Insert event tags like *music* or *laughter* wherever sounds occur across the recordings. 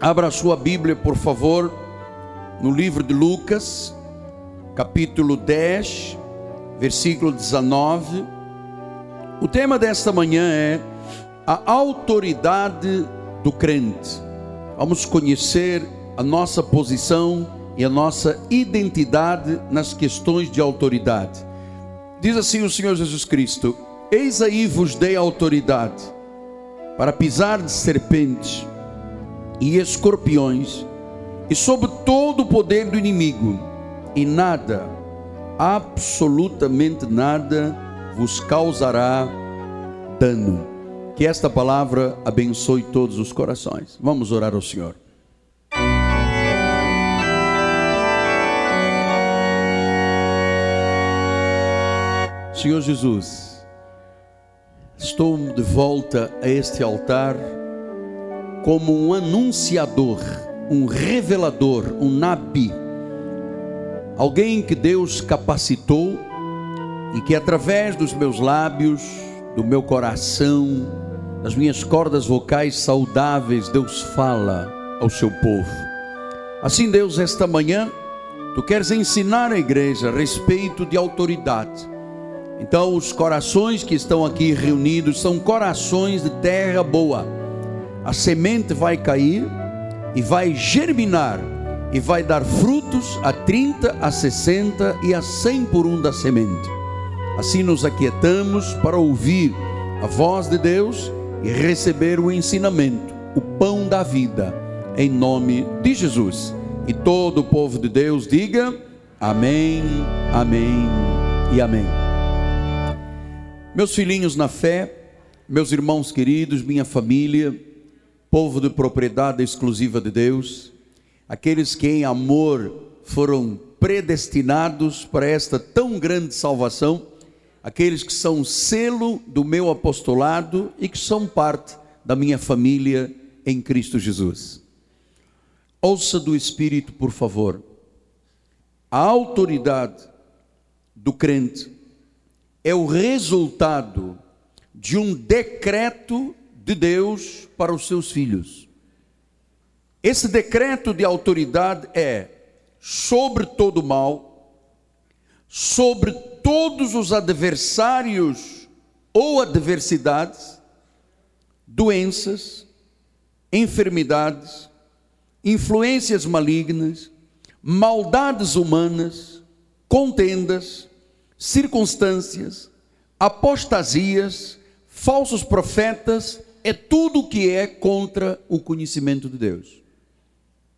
Abra a sua Bíblia, por favor, no livro de Lucas, capítulo 10, versículo 19. O tema desta manhã é a autoridade do crente. Vamos conhecer a nossa posição e a nossa identidade nas questões de autoridade. Diz assim o Senhor Jesus Cristo: Eis aí vos dei autoridade para pisar de serpentes e escorpiões e sobre todo o poder do inimigo, e nada, absolutamente nada, vos causará dano. Que esta palavra abençoe todos os corações. Vamos orar ao Senhor. Senhor Jesus, estou de volta a este altar como um anunciador, um revelador, um nabi, alguém que Deus capacitou e que através dos meus lábios, do meu coração, das minhas cordas vocais saudáveis, Deus fala ao seu povo. Assim, Deus, esta manhã, tu queres ensinar a igreja a respeito de autoridade então, os corações que estão aqui reunidos são corações de terra boa. A semente vai cair e vai germinar e vai dar frutos a 30, a 60 e a 100 por um da semente. Assim nos aquietamos para ouvir a voz de Deus e receber o ensinamento, o pão da vida, em nome de Jesus. E todo o povo de Deus diga: Amém, Amém e Amém. Meus filhinhos na fé, meus irmãos queridos, minha família, povo de propriedade exclusiva de Deus, aqueles que em amor foram predestinados para esta tão grande salvação, aqueles que são selo do meu apostolado e que são parte da minha família em Cristo Jesus. Ouça do Espírito, por favor. A autoridade do crente é o resultado de um decreto de Deus para os seus filhos. Esse decreto de autoridade é sobre todo mal, sobre todos os adversários ou adversidades, doenças, enfermidades, influências malignas, maldades humanas, contendas, circunstâncias, apostasias, falsos profetas, é tudo que é contra o conhecimento de Deus.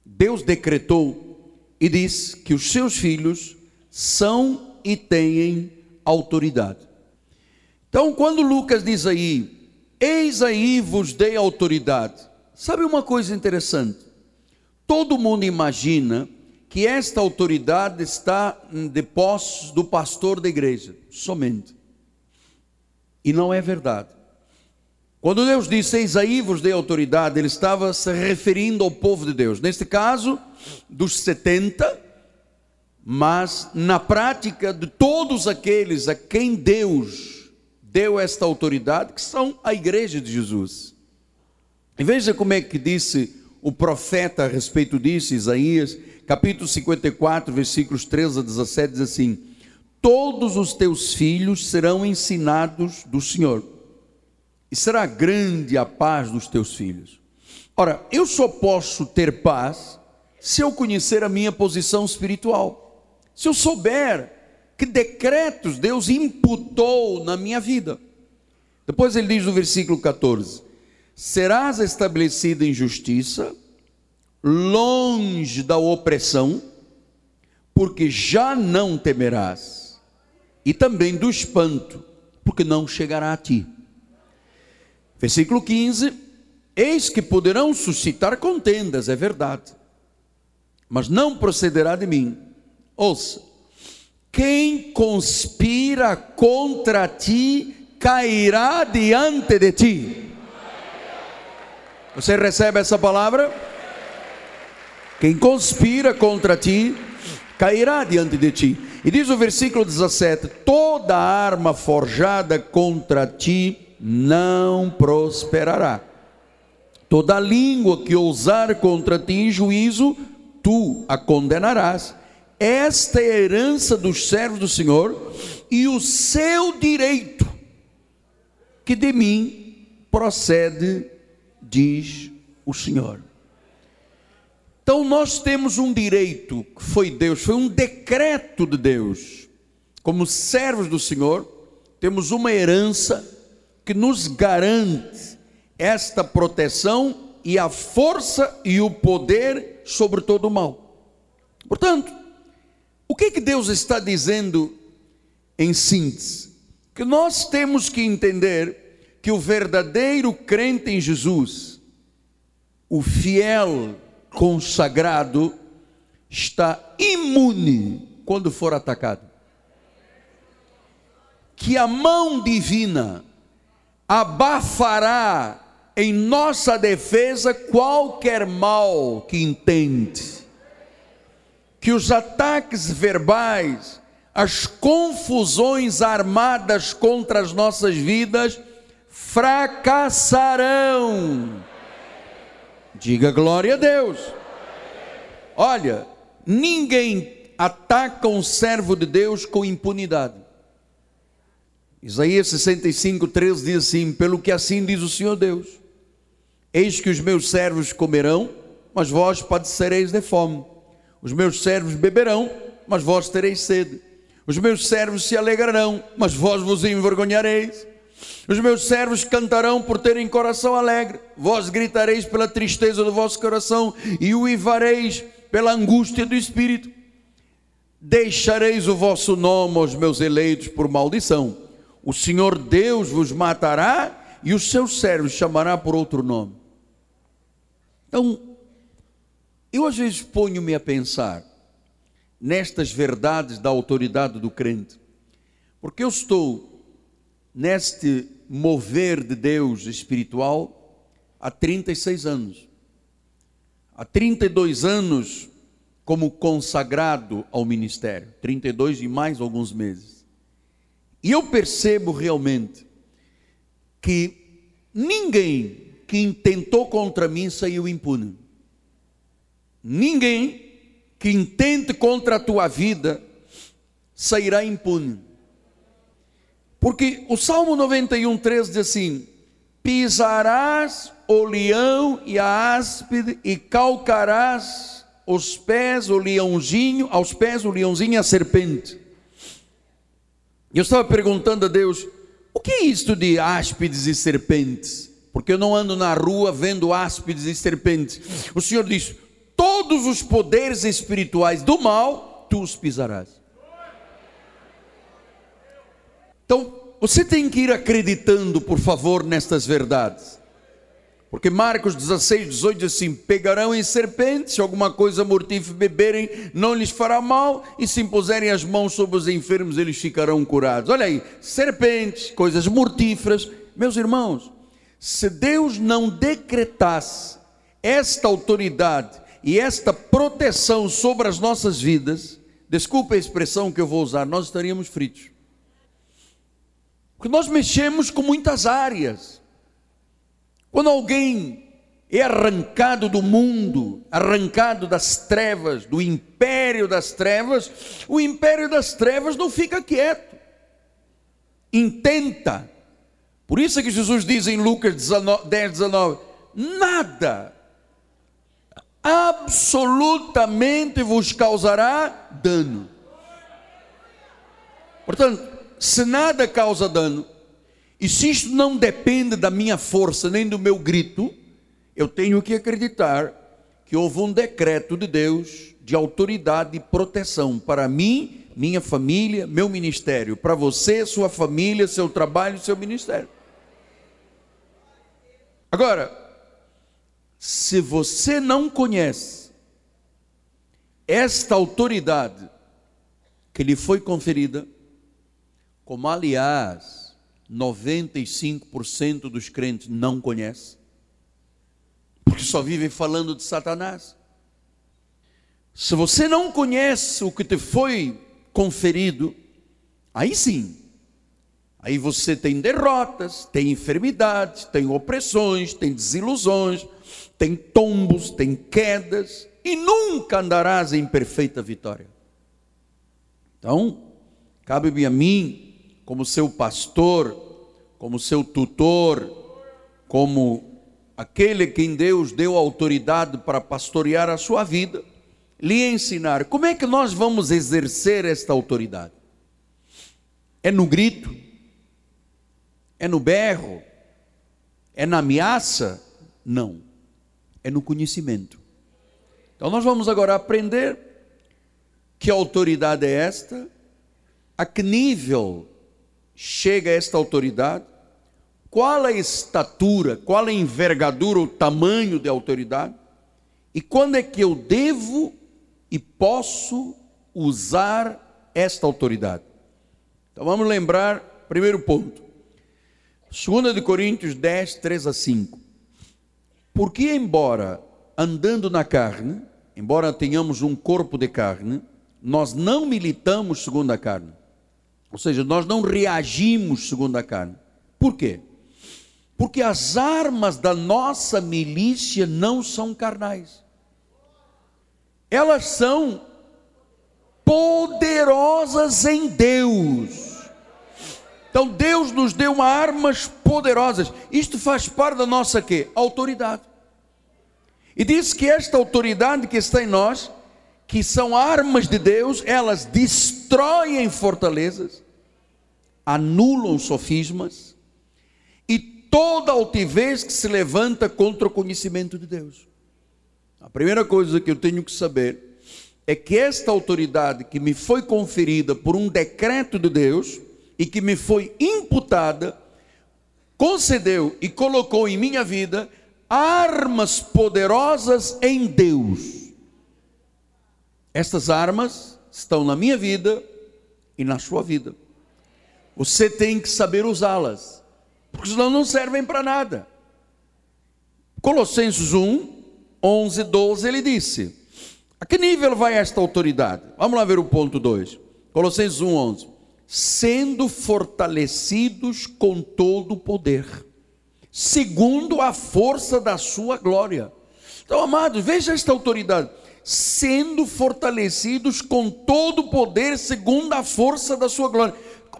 Deus decretou e diz que os seus filhos são e têm autoridade. Então, quando Lucas diz aí, eis aí vos dei autoridade, sabe uma coisa interessante? Todo mundo imagina que esta autoridade está de posse do pastor da igreja, somente. E não é verdade. Quando Deus disse, eis aí vos dei autoridade, Ele estava se referindo ao povo de Deus. Neste caso, dos 70, mas na prática de todos aqueles a quem Deus deu esta autoridade, que são a igreja de Jesus. E veja como é que disse o profeta a respeito disso, Isaías, capítulo 54, versículos 13 a 17, diz assim: Todos os teus filhos serão ensinados do Senhor, e será grande a paz dos teus filhos. Ora, eu só posso ter paz se eu conhecer a minha posição espiritual, se eu souber que decretos Deus imputou na minha vida. Depois ele diz no versículo 14: Serás estabelecido em justiça, longe da opressão, porque já não temerás, e também do espanto, porque não chegará a ti. Versículo 15: Eis que poderão suscitar contendas, é verdade, mas não procederá de mim. Ouça, quem conspira contra ti cairá diante de ti. Você recebe essa palavra? Quem conspira contra ti cairá diante de ti. E diz o versículo 17: toda arma forjada contra ti não prosperará. toda língua que ousar contra ti em juízo, tu a condenarás. Esta é a herança dos servos do Senhor e o seu direito, que de mim procede, diz o Senhor. Então nós temos um direito que foi Deus, foi um decreto de Deus. Como servos do Senhor, temos uma herança que nos garante esta proteção e a força e o poder sobre todo o mal. Portanto, o que que Deus está dizendo em síntese? Que nós temos que entender que o verdadeiro crente em Jesus, o fiel consagrado está imune quando for atacado. Que a mão divina abafará em nossa defesa qualquer mal que intente. Que os ataques verbais, as confusões armadas contra as nossas vidas fracassarão Diga glória a Deus. Olha, ninguém ataca um servo de Deus com impunidade. Isaías 65, 13 diz assim: Pelo que assim diz o Senhor Deus: Eis que os meus servos comerão, mas vós padecereis de fome. Os meus servos beberão, mas vós tereis sede. Os meus servos se alegrarão, mas vós vos envergonhareis. Os meus servos cantarão por terem coração alegre, vós gritareis pela tristeza do vosso coração e uivareis pela angústia do espírito. Deixareis o vosso nome aos meus eleitos por maldição. O Senhor Deus vos matará e os seus servos chamará por outro nome. Então, eu às vezes ponho-me a pensar nestas verdades da autoridade do crente, porque eu estou neste mover de Deus espiritual há 36 anos. Há 32 anos como consagrado ao ministério, 32 e mais alguns meses. E eu percebo realmente que ninguém que intentou contra mim saiu impune. Ninguém que intente contra a tua vida sairá impune. Porque o Salmo 91, 3 diz assim: Pisarás o leão e a áspide, e calcarás os pés, o leãozinho, aos pés o leãozinho e a serpente. Eu estava perguntando a Deus: o que é isto de áspides e serpentes? Porque eu não ando na rua vendo áspides e serpentes. O Senhor diz: todos os poderes espirituais do mal tu os pisarás. Então, você tem que ir acreditando, por favor, nestas verdades. Porque Marcos 16, 18 diz assim: Pegarão em serpentes, se alguma coisa mortífera beberem, não lhes fará mal, e se impuserem as mãos sobre os enfermos, eles ficarão curados. Olha aí, serpentes, coisas mortíferas. Meus irmãos, se Deus não decretasse esta autoridade e esta proteção sobre as nossas vidas, desculpe a expressão que eu vou usar, nós estaríamos fritos. Porque nós mexemos com muitas áreas. Quando alguém é arrancado do mundo, arrancado das trevas, do império das trevas, o império das trevas não fica quieto, intenta. Por isso é que Jesus diz em Lucas 10, 19: nada, absolutamente vos causará dano. Portanto, se nada causa dano, e se isto não depende da minha força nem do meu grito, eu tenho que acreditar que houve um decreto de Deus de autoridade e proteção para mim, minha família, meu ministério, para você, sua família, seu trabalho, seu ministério. Agora, se você não conhece esta autoridade que lhe foi conferida, como aliás 95% dos crentes não conhecem, porque só vivem falando de Satanás. Se você não conhece o que te foi conferido, aí sim, Aí você tem derrotas, tem enfermidades, tem opressões, tem desilusões, tem tombos, tem quedas, e nunca andarás em perfeita vitória. Então, cabe-me a mim, como seu pastor, como seu tutor, como aquele quem Deus deu autoridade para pastorear a sua vida, lhe ensinar como é que nós vamos exercer esta autoridade. É no grito? É no berro? É na ameaça? Não. É no conhecimento. Então nós vamos agora aprender que autoridade é esta, a que nível chega esta autoridade, qual a estatura, qual a envergadura, o tamanho de autoridade, e quando é que eu devo e posso usar esta autoridade. Então vamos lembrar, primeiro ponto, 2 de Coríntios 10, 3 a 5. Porque embora andando na carne, embora tenhamos um corpo de carne, nós não militamos segundo a carne. Ou seja, nós não reagimos segundo a carne. Por quê? Porque as armas da nossa milícia não são carnais. Elas são poderosas em Deus. Então Deus nos deu armas poderosas. Isto faz parte da nossa quê? Autoridade. E diz que esta autoridade que está em nós, que são armas de Deus, elas destroem fortalezas, anulam sofismas e toda altivez que se levanta contra o conhecimento de Deus. A primeira coisa que eu tenho que saber é que esta autoridade que me foi conferida por um decreto de Deus e que me foi imputada, concedeu e colocou em minha vida armas poderosas em Deus. Estas armas estão na minha vida e na sua vida. Você tem que saber usá-las, porque senão não servem para nada. Colossenses 1, 11, 12, ele disse: A que nível vai esta autoridade? Vamos lá ver o ponto 2. Colossenses 1, 11. Sendo fortalecidos com todo o poder, segundo a força da sua glória. Então, amados, veja esta autoridade. Sendo fortalecidos com todo o poder, segundo a força da sua glória.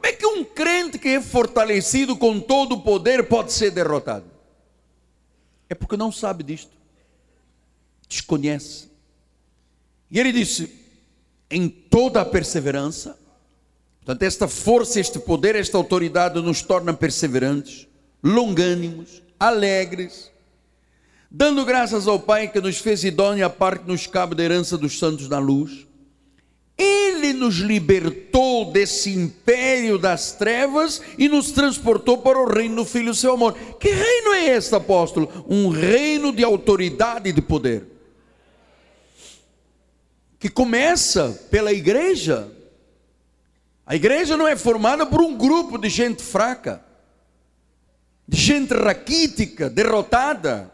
Como é que um crente que é fortalecido com todo o poder pode ser derrotado? É porque não sabe disto desconhece. E ele disse: em toda a perseverança, portanto, esta força, este poder, esta autoridade nos torna perseverantes, longânimos, alegres, dando graças ao Pai que nos fez idônea a parte que nos cabe da herança dos santos na luz. Ele nos libertou desse império das trevas e nos transportou para o reino do Filho do seu amor. Que reino é este, apóstolo? Um reino de autoridade e de poder que começa pela igreja. A igreja não é formada por um grupo de gente fraca, de gente raquítica, derrotada.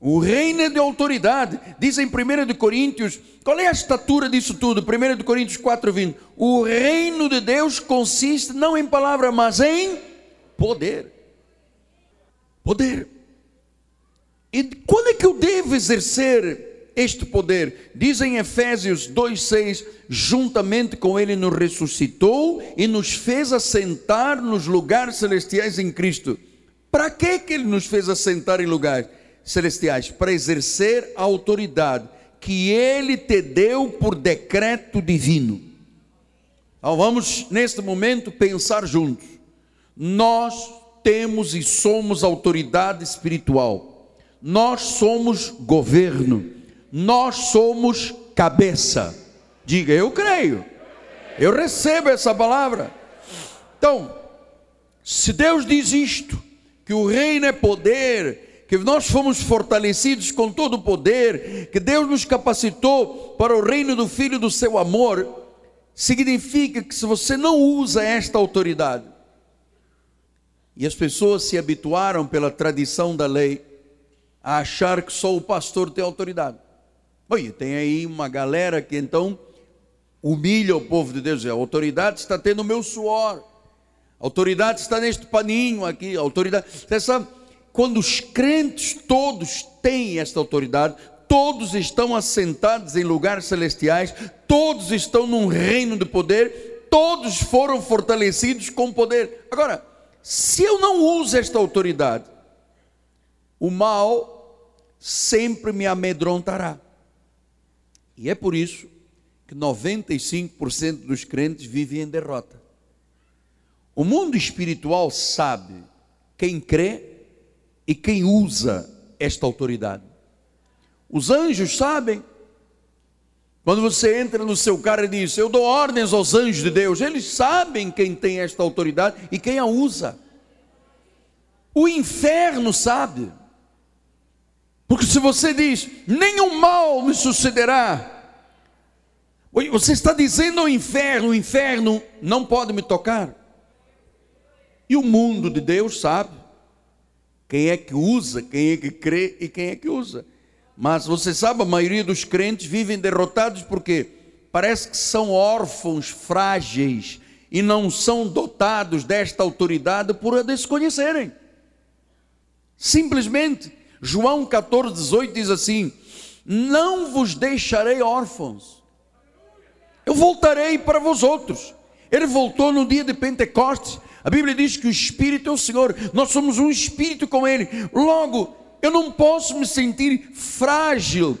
O reino é de autoridade. Diz em 1 Coríntios, qual é a estatura disso tudo? 1 Coríntios 4, 20. O reino de Deus consiste não em palavra, mas em poder. Poder. E quando é que eu devo exercer este poder. Diz em Efésios 2,6: juntamente com Ele nos ressuscitou e nos fez assentar nos lugares celestiais em Cristo. Para que, que Ele nos fez assentar em lugares celestiais? Para exercer a autoridade que Ele te deu por decreto divino. Então vamos, neste momento, pensar juntos. Nós temos e somos autoridade espiritual. Nós somos governo nós somos cabeça. Diga, eu creio. Eu recebo essa palavra. Então, se Deus diz isto, que o reino é poder, que nós fomos fortalecidos com todo o poder, que Deus nos capacitou para o reino do Filho do seu amor, significa que se você não usa esta autoridade, e as pessoas se habituaram pela tradição da lei a achar que só o pastor tem autoridade. Oi, tem aí uma galera que então humilha o povo de Deus, a autoridade está tendo o meu suor. A autoridade está neste paninho aqui, a autoridade. Você sabe, quando os crentes todos têm esta autoridade, todos estão assentados em lugares celestiais, todos estão num reino de poder, todos foram fortalecidos com poder. Agora, se eu não uso esta autoridade, o mal sempre me amedrontará. E é por isso que 95% dos crentes vivem em derrota. O mundo espiritual sabe quem crê e quem usa esta autoridade. Os anjos sabem. Quando você entra no seu carro e diz: Eu dou ordens aos anjos de Deus, eles sabem quem tem esta autoridade e quem a usa. O inferno sabe. Porque se você diz: Nenhum mal me sucederá, você está dizendo ao inferno: O inferno não pode me tocar. E o mundo de Deus sabe quem é que usa, quem é que crê e quem é que usa. Mas você sabe, a maioria dos crentes vivem derrotados porque parece que são órfãos frágeis e não são dotados desta autoridade por a desconhecerem. Simplesmente, João 14, 18 diz assim: Não vos deixarei órfãos, eu voltarei para vós outros. Ele voltou no dia de Pentecostes, a Bíblia diz que o Espírito é o Senhor, nós somos um Espírito com Ele. Logo, eu não posso me sentir frágil,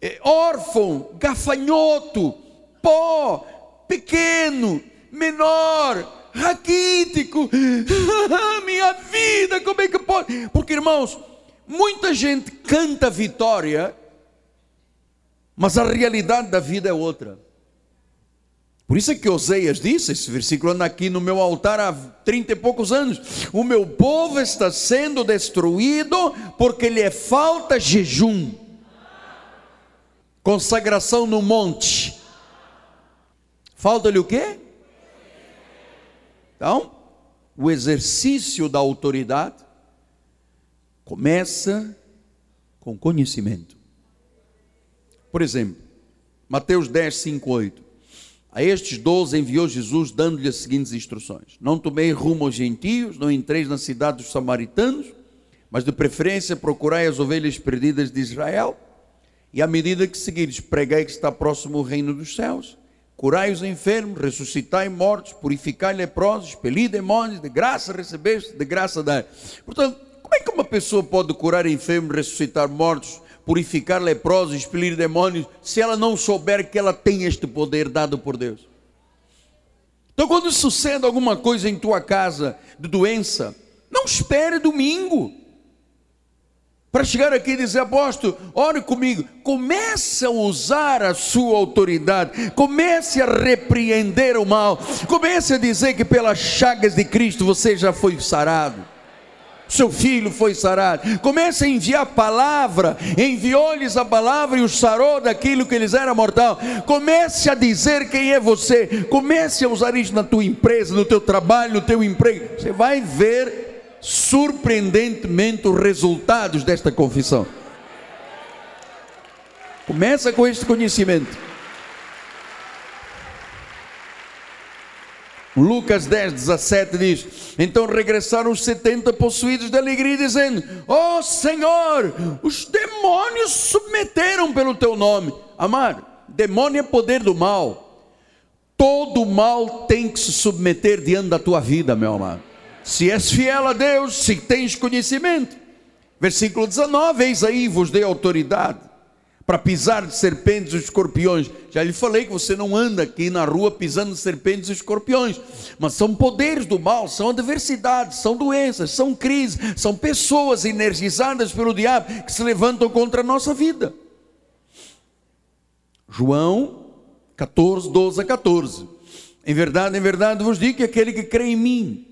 eh, órfão, gafanhoto, pó, pequeno, menor, raquítico. *laughs* Minha vida, como é que pode? Porque, irmãos, muita gente canta vitória, mas a realidade da vida é outra. Por isso é que Oseias disse, esse versículo anda aqui no meu altar há trinta e poucos anos: o meu povo está sendo destruído porque lhe falta jejum, consagração no monte. Falta-lhe o quê? Então, o exercício da autoridade começa com conhecimento. Por exemplo, Mateus 10, 5, 8. A estes doze enviou Jesus, dando-lhe as seguintes instruções: Não tomei rumo aos gentios, não entreis na cidade dos samaritanos, mas de preferência procurai as ovelhas perdidas de Israel, e à medida que seguires, pregai que está próximo o reino dos céus. Curai os enfermos, ressuscitai mortos, purificai leprosos, expeli demônios, de graça recebeste, de graça dai. Portanto, como é que uma pessoa pode curar enfermos, ressuscitar mortos, purificar leprosos, expelir demônios, se ela não souber que ela tem este poder dado por Deus. Então, quando sucede alguma coisa em tua casa de doença, não espere domingo para chegar aqui e dizer, apóstolo, ore comigo. Comece a usar a sua autoridade, comece a repreender o mal, comece a dizer que pelas chagas de Cristo você já foi sarado seu filho foi sarado. Comece a enviar palavra, enviou-lhes a palavra e os sarou daquilo que lhes era mortal. Comece a dizer quem é você. Comece a usar isso na tua empresa, no teu trabalho, no teu emprego. Você vai ver surpreendentemente os resultados desta confissão. Começa com este conhecimento. Lucas 10, 17 diz: Então regressaram os setenta possuídos de alegria, dizendo: Ó oh, Senhor, os demônios submeteram pelo teu nome. Amado, demônio é poder do mal. Todo mal tem que se submeter diante da tua vida, meu amado. Se és fiel a Deus, se tens conhecimento. Versículo 19: Eis aí vos dei autoridade para pisar de serpentes e escorpiões. Já lhe falei que você não anda aqui na rua pisando serpentes e escorpiões, mas são poderes do mal, são adversidades, são doenças, são crises, são pessoas energizadas pelo diabo que se levantam contra a nossa vida. João 14, 12 a 14. Em verdade, em verdade vos digo que aquele que crê em mim,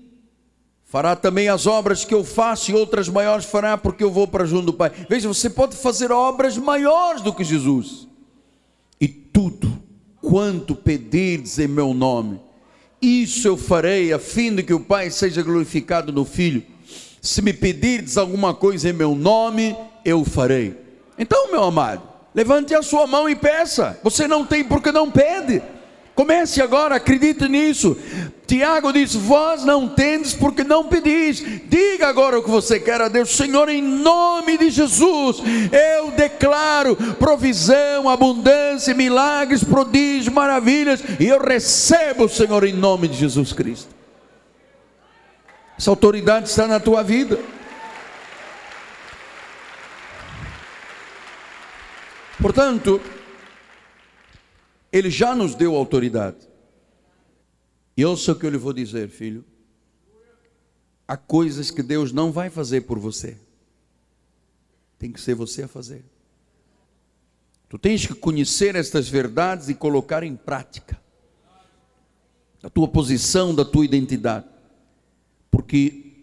fará também as obras que eu faço e outras maiores fará, porque eu vou para junto do Pai. Veja, você pode fazer obras maiores do que Jesus, e tudo quanto pedirdes em meu nome, isso eu farei, a fim de que o Pai seja glorificado no Filho. Se me pedirdes alguma coisa em meu nome, eu farei. Então, meu amado, levante a sua mão e peça. Você não tem porque não pede. Comece agora, acredite nisso. Tiago diz: Vós não tendes porque não pedis. Diga agora o que você quer a Deus, Senhor, em nome de Jesus. Eu declaro provisão, abundância, milagres, prodígios, maravilhas. E eu recebo, Senhor, em nome de Jesus Cristo. Essa autoridade está na tua vida. Portanto, ele já nos deu autoridade. E ouça o que eu lhe vou dizer, filho. Há coisas que Deus não vai fazer por você. Tem que ser você a fazer. Tu tens que conhecer estas verdades e colocar em prática. A tua posição, da tua identidade. Porque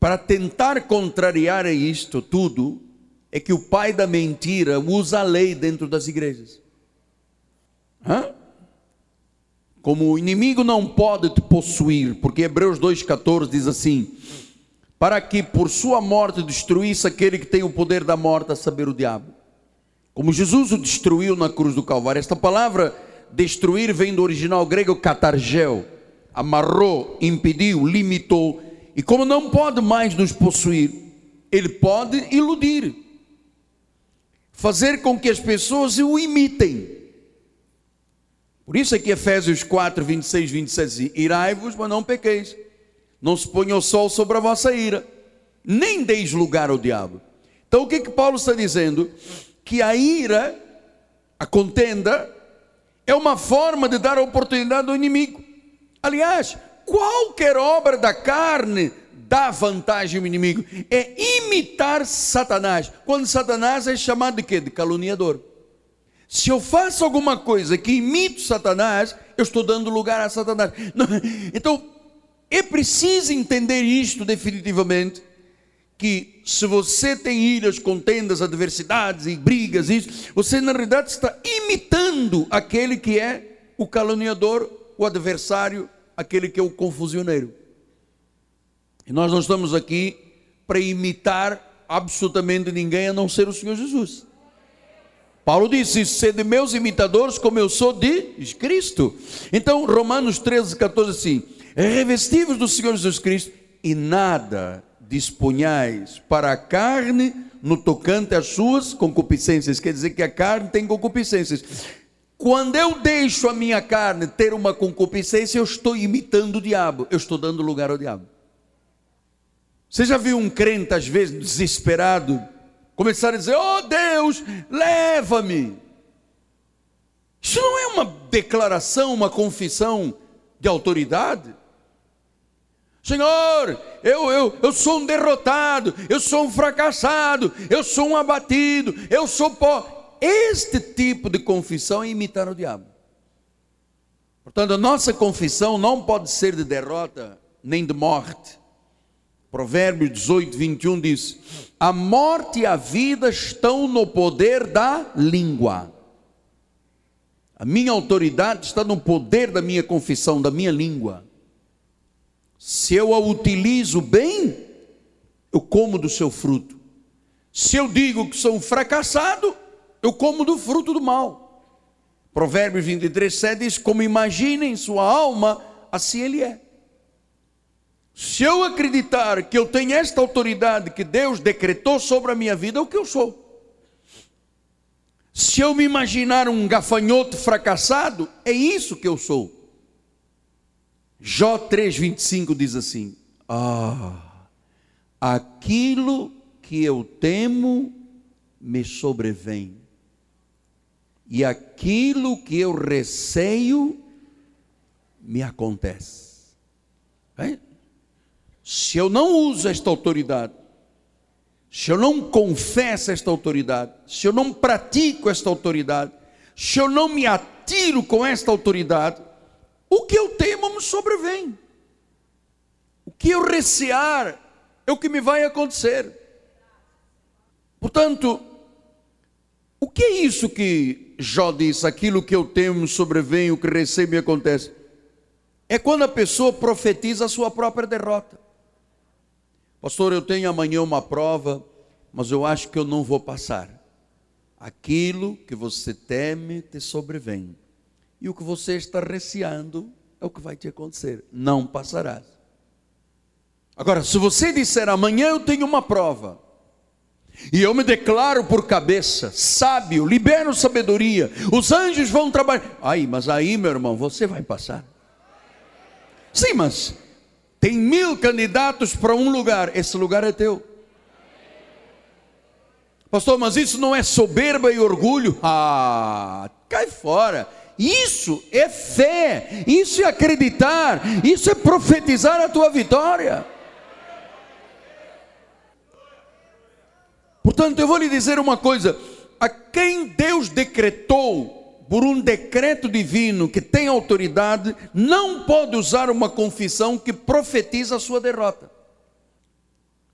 para tentar contrariar isto tudo, é que o pai da mentira usa a lei dentro das igrejas. Hã? Como o inimigo não pode te possuir, porque Hebreus 2,14 diz assim: para que por sua morte destruísse aquele que tem o poder da morte, a saber, o diabo. Como Jesus o destruiu na cruz do Calvário. Esta palavra destruir vem do original grego katargel, amarrou, impediu, limitou. E como não pode mais nos possuir, ele pode iludir, fazer com que as pessoas o imitem. Por isso é que Efésios 4, 26, 27 diz: Irai-vos, mas não pequeis. Não se ponha o sol sobre a vossa ira, nem deis lugar ao diabo. Então o que que Paulo está dizendo? Que a ira, a contenda, é uma forma de dar oportunidade ao inimigo. Aliás, qualquer obra da carne dá vantagem ao inimigo. É imitar Satanás. Quando Satanás é chamado de quê? De caluniador. Se eu faço alguma coisa que imito Satanás, eu estou dando lugar a Satanás. *laughs* Então, é preciso entender isto definitivamente. Que se você tem ilhas, contendas, adversidades e brigas, isso, você na realidade está imitando aquele que é o caluniador, o adversário, aquele que é o confusioneiro. E nós não estamos aqui para imitar absolutamente ninguém a não ser o Senhor Jesus. Paulo disse: sede meus imitadores, como eu sou de Cristo. Então, Romanos 13, 14, assim: revestivos do Senhor Jesus Cristo, e nada disponhais para a carne no tocante às suas concupiscências. Quer dizer que a carne tem concupiscências. Quando eu deixo a minha carne ter uma concupiscência, eu estou imitando o diabo, eu estou dando lugar ao diabo. Você já viu um crente, às vezes, desesperado, começar a dizer: Oh Deus, leva-me. Isso não é uma declaração, uma confissão de autoridade. Senhor, eu, eu, eu sou um derrotado, eu sou um fracassado, eu sou um abatido, eu sou pó. Este tipo de confissão é imitar o diabo. Portanto, a nossa confissão não pode ser de derrota nem de morte. Provérbios 18, 21 diz: A morte e a vida estão no poder da língua. A minha autoridade está no poder da minha confissão, da minha língua. Se eu a utilizo bem, eu como do seu fruto. Se eu digo que sou um fracassado, eu como do fruto do mal. Provérbios 23, 7 diz: Como imagina em sua alma, assim ele é. Se eu acreditar que eu tenho esta autoridade que Deus decretou sobre a minha vida, é o que eu sou. Se eu me imaginar um gafanhoto fracassado, é isso que eu sou. Jó 3,25 diz assim: Ah, aquilo que eu temo me sobrevém, e aquilo que eu receio me acontece. Se eu não uso esta autoridade, se eu não confesso esta autoridade, se eu não pratico esta autoridade, se eu não me atiro com esta autoridade, o que eu temo me sobrevém. O que eu recear é o que me vai acontecer. Portanto, o que é isso que Jó disse? Aquilo que eu temo sobrevém, o que recebo me acontece. É quando a pessoa profetiza a sua própria derrota. Pastor, eu tenho amanhã uma prova, mas eu acho que eu não vou passar. Aquilo que você teme te sobrevém. E o que você está receando é o que vai te acontecer. Não passarás. Agora, se você disser amanhã eu tenho uma prova, e eu me declaro por cabeça, sábio, libero sabedoria, os anjos vão trabalhar. Aí, mas aí, meu irmão, você vai passar. Sim, mas tem mil candidatos para um lugar, esse lugar é teu. Pastor, mas isso não é soberba e orgulho? Ah, cai fora. Isso é fé, isso é acreditar, isso é profetizar a tua vitória. Portanto, eu vou lhe dizer uma coisa: a quem Deus decretou por um decreto divino que tem autoridade, não pode usar uma confissão que profetiza a sua derrota.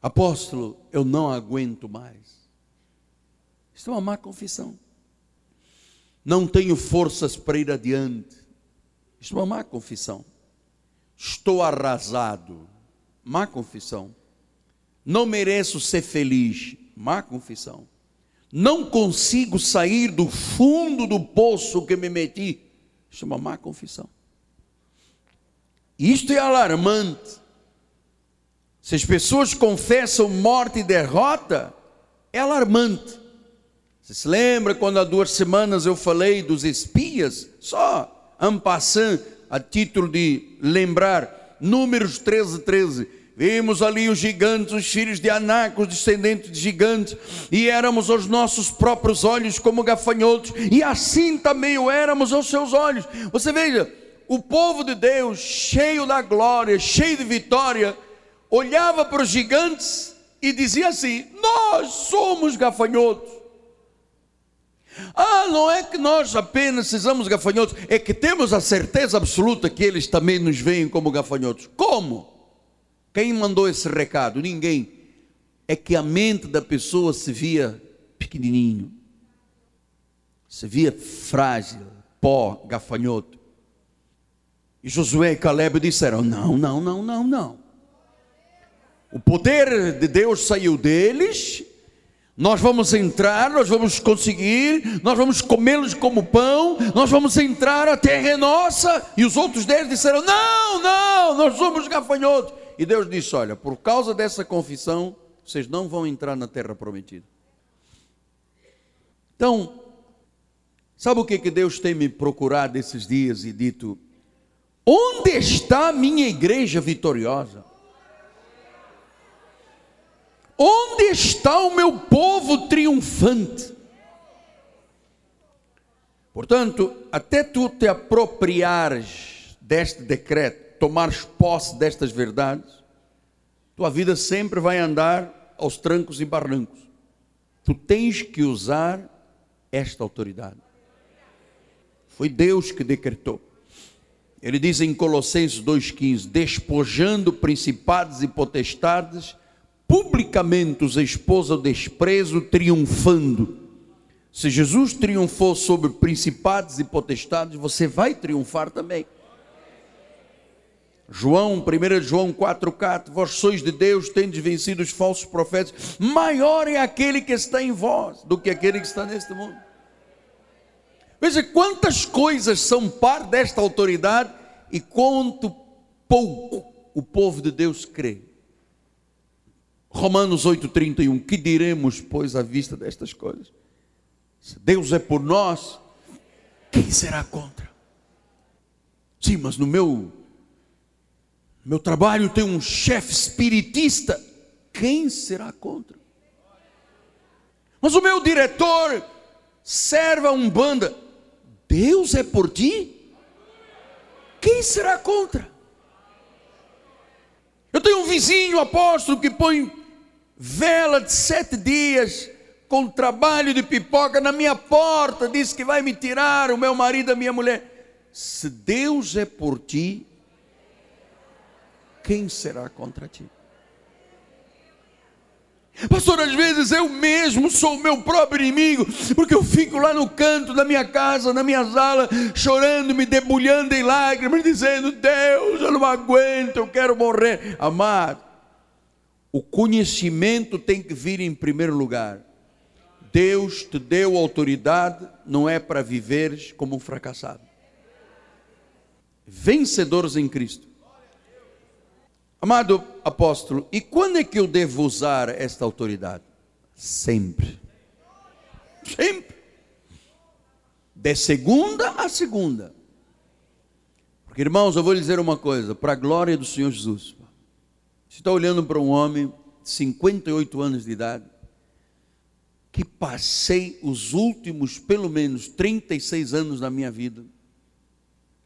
Apóstolo, eu não aguento mais. Isso é uma má confissão. Não tenho forças para ir adiante. Isso é uma má confissão. Estou arrasado. Má confissão. Não mereço ser feliz. Má confissão não consigo sair do fundo do poço que me meti. Isso é uma má confissão. Isto é alarmante. Se as pessoas confessam morte e derrota, é alarmante. Você se lembra quando há duas semanas eu falei dos espias? Só en passant, a título de lembrar, Números 13, 13. Vimos ali os gigantes, os filhos de Anak, os descendentes de gigantes, e éramos aos nossos próprios olhos como gafanhotos, e assim também o éramos aos seus olhos. Você veja, o povo de Deus, cheio da glória, cheio de vitória, olhava para os gigantes e dizia assim: Nós somos gafanhotos. Ah, não é que nós apenas sejamos gafanhotos, é que temos a certeza absoluta que eles também nos veem como gafanhotos. Como? Quem mandou esse recado? Ninguém. É que a mente da pessoa se via pequenininho, se via frágil, pó, gafanhoto. E Josué e Caleb disseram: Não, não, não, não, não. O poder de Deus saiu deles, nós vamos entrar, nós vamos conseguir, nós vamos comê-los como pão, nós vamos entrar, a terra é nossa. E os outros dez disseram: Não, não, nós somos gafanhotos. E Deus disse: Olha, por causa dessa confissão, vocês não vão entrar na terra prometida. Então, sabe o que, que Deus tem me procurado esses dias e dito? Onde está a minha igreja vitoriosa? Onde está o meu povo triunfante? Portanto, até tu te apropriares deste decreto, tomares posse destas verdades, tua vida sempre vai andar aos trancos e barrancos. Tu tens que usar esta autoridade. Foi Deus que decretou. Ele diz em Colossenses 2,15: despojando principados e potestades, publicamente os expôs ao desprezo, triunfando. Se Jesus triunfou sobre principados e potestades, você vai triunfar também. João, 1 João 4,4: Vós sois de Deus, tendes vencido os falsos profetas. Maior é aquele que está em vós do que aquele que está neste mundo. Veja quantas coisas são par desta autoridade e quanto pouco o povo de Deus crê. Romanos 8,31: Que diremos, pois, à vista destas coisas? Se Deus é por nós, quem será contra? Sim, mas no meu meu trabalho tem um chefe espiritista. Quem será contra? Mas o meu diretor serve a Umbanda. Deus é por ti? Quem será contra? Eu tenho um vizinho apóstolo que põe vela de sete dias com trabalho de pipoca na minha porta, diz que vai me tirar o meu marido, a minha mulher. Se Deus é por ti, quem será contra ti? Pastor, às vezes eu mesmo sou o meu próprio inimigo, porque eu fico lá no canto da minha casa, na minha sala, chorando, me debulhando em lágrimas, dizendo: Deus, eu não aguento, eu quero morrer. Amado, o conhecimento tem que vir em primeiro lugar. Deus te deu autoridade, não é para viveres como um fracassado. vencedores em Cristo. Amado apóstolo, e quando é que eu devo usar esta autoridade? Sempre. Sempre. De segunda a segunda. Porque, irmãos, eu vou lhe dizer uma coisa, para a glória do Senhor Jesus. Você está olhando para um homem de 58 anos de idade, que passei os últimos, pelo menos, 36 anos da minha vida,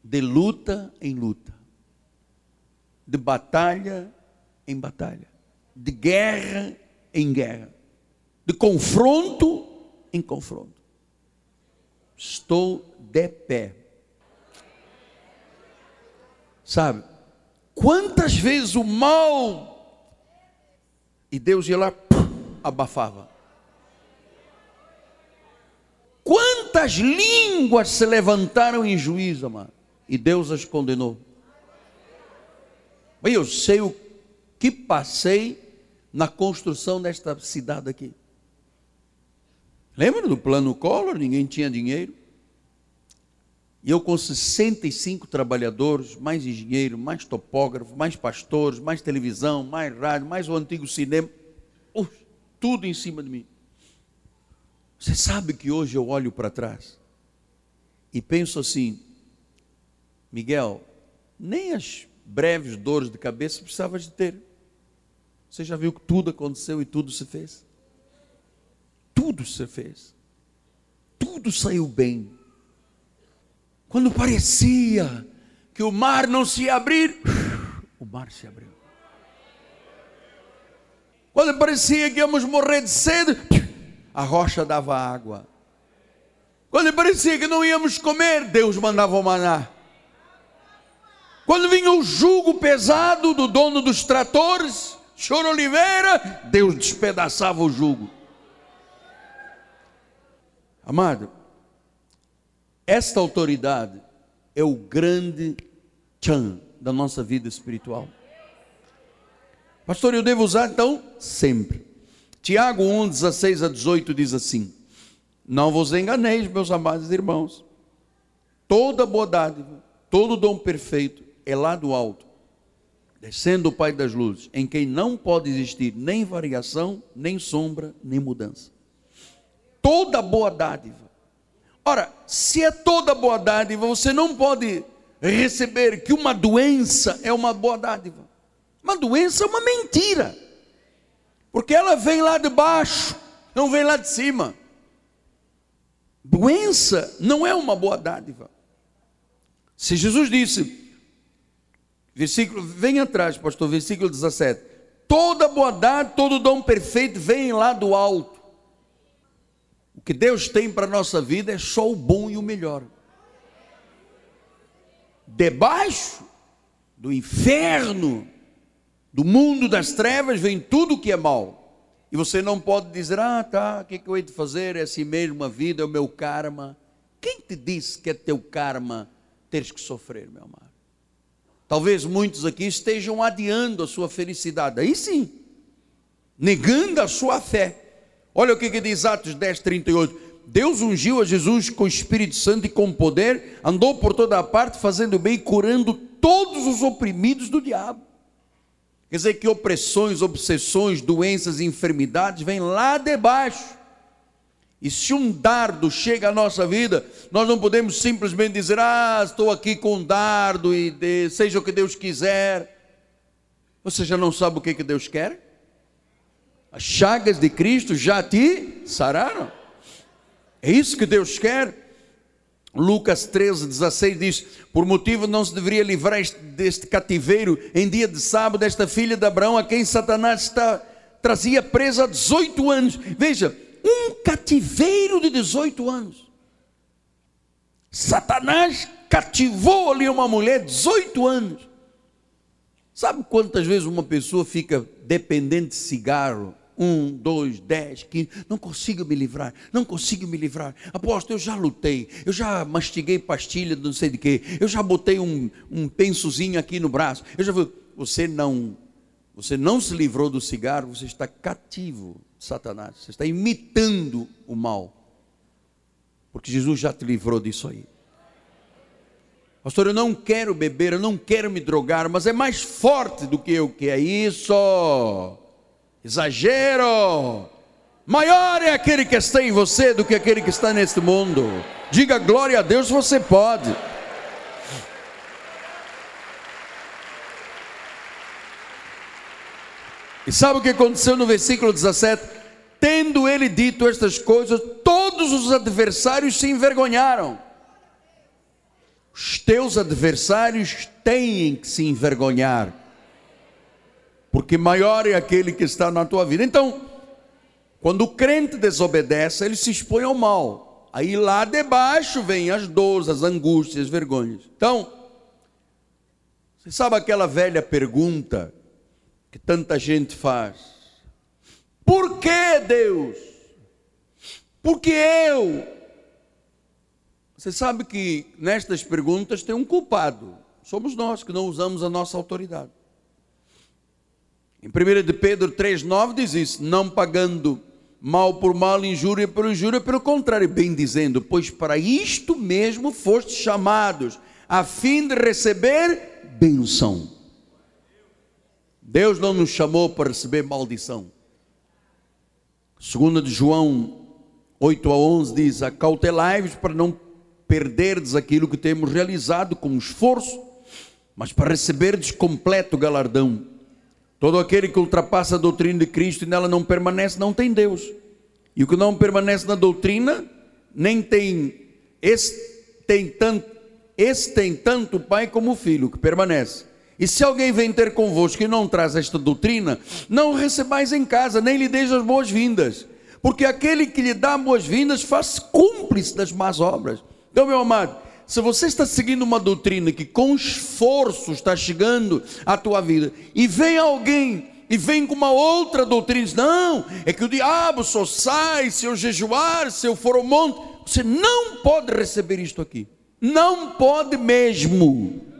de luta em luta de batalha em batalha, de guerra em guerra, de confronto em confronto. Estou de pé. Sabe? Quantas vezes o mal e Deus ia lá abafava. Quantas línguas se levantaram em juízo, amado, e Deus as condenou. Mas eu sei o que passei na construção desta cidade aqui. Lembra do plano Collor? Ninguém tinha dinheiro. E eu com 65 trabalhadores, mais engenheiro, mais topógrafo, mais pastores, mais televisão, mais rádio, mais o antigo cinema, tudo em cima de mim. Você sabe que hoje eu olho para trás e penso assim, Miguel, nem as breves dores de cabeça precisava de ter. Você já viu que tudo aconteceu e tudo se fez? Tudo se fez. Tudo saiu bem. Quando parecia que o mar não se ia abrir, o mar se abriu. Quando parecia que íamos morrer de sede, a rocha dava água. Quando parecia que não íamos comer, Deus mandava o maná. Quando vinha o jugo pesado do dono dos tratores, Senhor Oliveira, Deus despedaçava o jugo. Amado, esta autoridade é o grande tchan da nossa vida espiritual. Pastor, eu devo usar então? Sempre. Tiago 1, 16 a 18 diz assim: Não vos enganeis, meus amados irmãos, toda boa dádiva, todo dom perfeito é lá do alto, descendo o Pai das luzes, em quem não pode existir nem variação, nem sombra, nem mudança. Toda boa dádiva. Ora, se é toda boa dádiva, você não pode receber que uma doença é uma boa dádiva. Uma doença é uma mentira. Porque ela vem lá de baixo, não vem lá de cima. Doença não é uma boa dádiva. Se Jesus disse: Versículo, vem atrás, pastor, versículo 17. Toda bondade, todo dom perfeito vem lá do alto. O que Deus tem para a nossa vida é só o bom e o melhor. Debaixo do inferno, do mundo das trevas, vem tudo que é mal. E você não pode dizer, ah, tá, o que, que eu hei de fazer? É assim mesmo a vida, é o meu karma. Quem te disse que é teu karma teres que sofrer, meu amado? Talvez muitos aqui estejam adiando a sua felicidade. Aí sim, negando a sua fé. Olha o que, que diz Atos 10, 38. Deus ungiu a Jesus com o Espírito Santo e com poder, andou por toda a parte, fazendo bem curando todos os oprimidos do diabo. Quer dizer que opressões, obsessões, doenças e enfermidades vêm lá debaixo e se um dardo chega à nossa vida, nós não podemos simplesmente dizer: Ah, estou aqui com um dardo e de, seja o que Deus quiser. Você já não sabe o que, que Deus quer? As chagas de Cristo já te sararam. É isso que Deus quer. Lucas 13, 16 diz: Por motivo não se deveria livrar deste cativeiro em dia de sábado, desta filha de Abraão, a quem Satanás está, trazia presa há 18 anos. Veja, um cativeiro de 18 anos. Satanás cativou ali uma mulher 18 anos. Sabe quantas vezes uma pessoa fica dependente de cigarro? Um, dois, dez, quinze, não consigo me livrar, não consigo me livrar. Aposto, eu já lutei, eu já mastiguei pastilha, não sei de quê, eu já botei um, um pensozinho aqui no braço, eu já Você não, você não se livrou do cigarro, você está cativo Satanás. Você está imitando o mal. Porque Jesus já te livrou disso aí. Pastor, eu não quero beber, eu não quero me drogar, mas é mais forte do que eu. Que é isso? Exagero! Maior é aquele que está em você do que aquele que está neste mundo. Diga glória a Deus, você pode. E sabe o que aconteceu no versículo 17? Tendo ele dito estas coisas, todos os adversários se envergonharam. Os teus adversários têm que se envergonhar, porque maior é aquele que está na tua vida. Então, quando o crente desobedece, ele se expõe ao mal. Aí lá debaixo vem as dores, as angústias, as vergonhas. Então, você sabe aquela velha pergunta que tanta gente faz? Por que Deus? Por que eu? Você sabe que nestas perguntas tem um culpado. Somos nós que não usamos a nossa autoridade. Em 1 de Pedro 3,9 diz isso: não pagando mal por mal, injúria por injúria, pelo contrário, bem dizendo, pois para isto mesmo fostes chamados, a fim de receber benção. Deus não nos chamou para receber maldição. Segunda de João 8 a 11 diz: acautelai-vos para não perderdes aquilo que temos realizado com esforço, mas para receberdes completo galardão. Todo aquele que ultrapassa a doutrina de Cristo e nela não permanece, não tem Deus. E o que não permanece na doutrina, nem tem, esse tem tanto, esse tem tanto o pai como o filho, que permanece. E se alguém vem ter convosco e não traz esta doutrina, não o recebais em casa, nem lhe deis as boas-vindas, porque aquele que lhe dá boas-vindas faz cúmplice das más obras. Então, meu amado, se você está seguindo uma doutrina que com esforço está chegando à tua vida, e vem alguém e vem com uma outra doutrina, diz, não, é que o diabo só sai se eu jejuar, se eu for ao monte. Você não pode receber isto aqui. Não pode mesmo.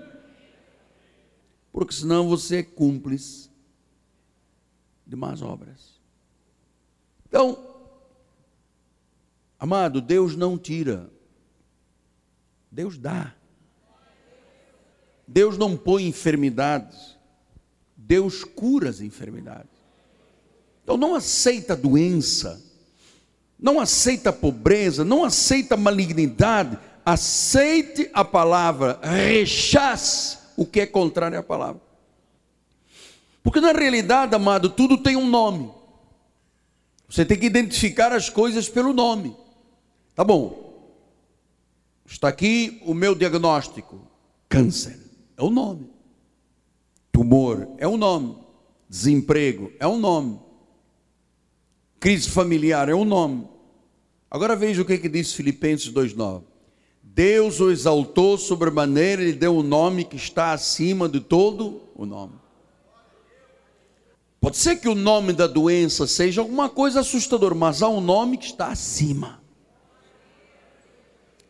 Porque senão você é cúmplice de más obras. Então, amado, Deus não tira Deus dá. Deus não põe enfermidades, Deus cura as enfermidades. Então não aceita doença, não aceita pobreza, não aceita malignidade, aceite a palavra, rechace o que é contrário à palavra. Porque na realidade, amado, tudo tem um nome. Você tem que identificar as coisas pelo nome. Tá bom, Está aqui o meu diagnóstico: câncer é o nome, tumor é o nome, desemprego é um nome, crise familiar é um nome. Agora veja o que, que diz Filipenses 2,9. Deus o exaltou sobremaneira e deu um nome que está acima de todo o nome. Pode ser que o nome da doença seja alguma coisa assustadora, mas há um nome que está acima.